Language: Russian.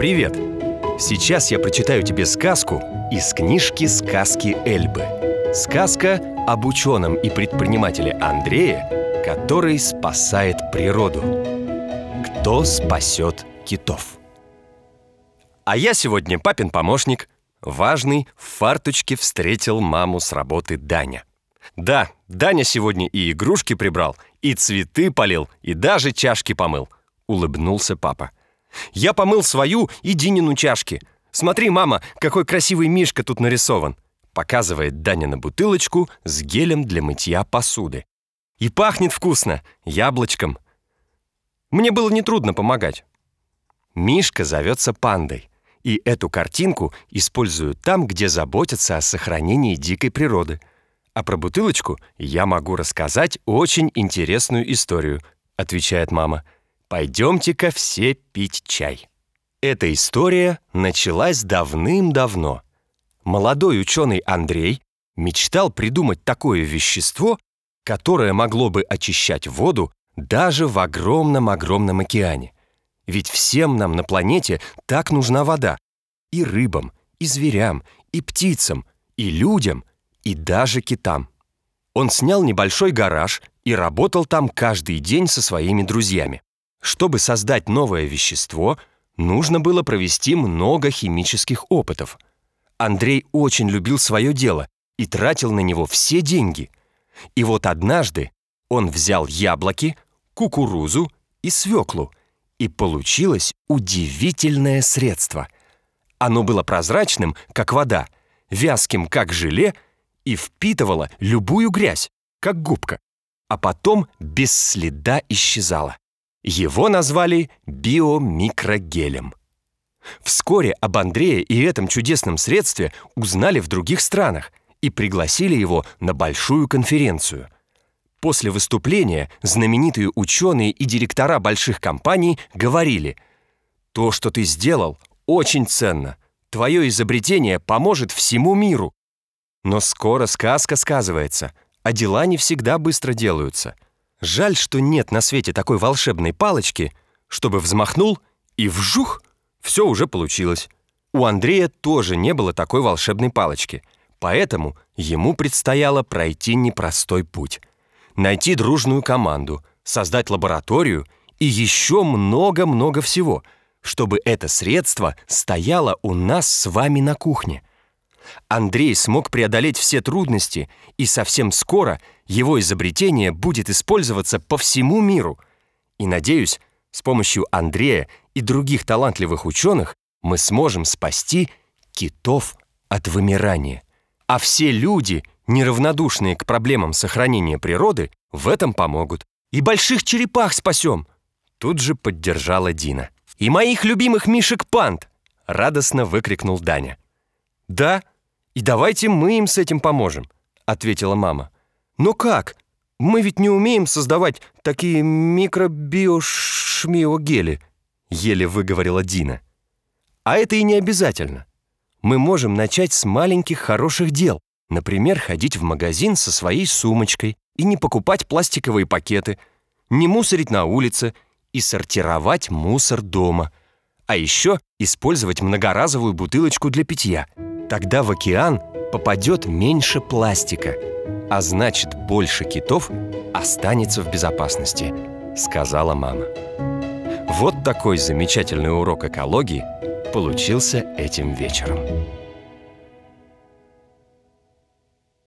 Привет! Сейчас я прочитаю тебе сказку из книжки «Сказки Эльбы». Сказка об ученом и предпринимателе Андрее, который спасает природу. Кто спасет китов? А я сегодня папин помощник. Важный в фарточке встретил маму с работы Даня. Да, Даня сегодня и игрушки прибрал, и цветы полил, и даже чашки помыл. Улыбнулся папа. Я помыл свою и Динину чашки. Смотри, мама, какой красивый мишка тут нарисован. Показывает Даня на бутылочку с гелем для мытья посуды. И пахнет вкусно, яблочком. Мне было нетрудно помогать. Мишка зовется пандой. И эту картинку используют там, где заботятся о сохранении дикой природы. А про бутылочку я могу рассказать очень интересную историю, отвечает мама. Пойдемте-ка все пить чай. Эта история началась давным-давно. Молодой ученый Андрей мечтал придумать такое вещество, которое могло бы очищать воду даже в огромном-огромном океане. Ведь всем нам на планете так нужна вода. И рыбам, и зверям, и птицам, и людям, и даже китам. Он снял небольшой гараж и работал там каждый день со своими друзьями. Чтобы создать новое вещество, нужно было провести много химических опытов. Андрей очень любил свое дело и тратил на него все деньги. И вот однажды он взял яблоки, кукурузу и свеклу, и получилось удивительное средство. Оно было прозрачным, как вода, вязким, как желе, и впитывало любую грязь, как губка, а потом без следа исчезало. Его назвали биомикрогелем. Вскоре об Андрее и этом чудесном средстве узнали в других странах и пригласили его на большую конференцию. После выступления знаменитые ученые и директора больших компаний говорили «То, что ты сделал, очень ценно. Твое изобретение поможет всему миру». Но скоро сказка сказывается, а дела не всегда быстро делаются – Жаль, что нет на свете такой волшебной палочки, чтобы взмахнул и вжух, все уже получилось. У Андрея тоже не было такой волшебной палочки, поэтому ему предстояло пройти непростой путь. Найти дружную команду, создать лабораторию и еще много-много всего, чтобы это средство стояло у нас с вами на кухне – Андрей смог преодолеть все трудности, и совсем скоро его изобретение будет использоваться по всему миру. И надеюсь, с помощью Андрея и других талантливых ученых мы сможем спасти китов от вымирания. А все люди, неравнодушные к проблемам сохранения природы, в этом помогут. И больших черепах спасем. Тут же поддержала Дина. И моих любимых мишек-панд! Радостно выкрикнул Даня. Да, и давайте мы им с этим поможем», — ответила мама. «Но как? Мы ведь не умеем создавать такие микробиошмиогели», — еле выговорила Дина. «А это и не обязательно. Мы можем начать с маленьких хороших дел. Например, ходить в магазин со своей сумочкой и не покупать пластиковые пакеты, не мусорить на улице и сортировать мусор дома. А еще использовать многоразовую бутылочку для питья — Тогда в океан попадет меньше пластика, а значит больше китов останется в безопасности, сказала мама. Вот такой замечательный урок экологии получился этим вечером.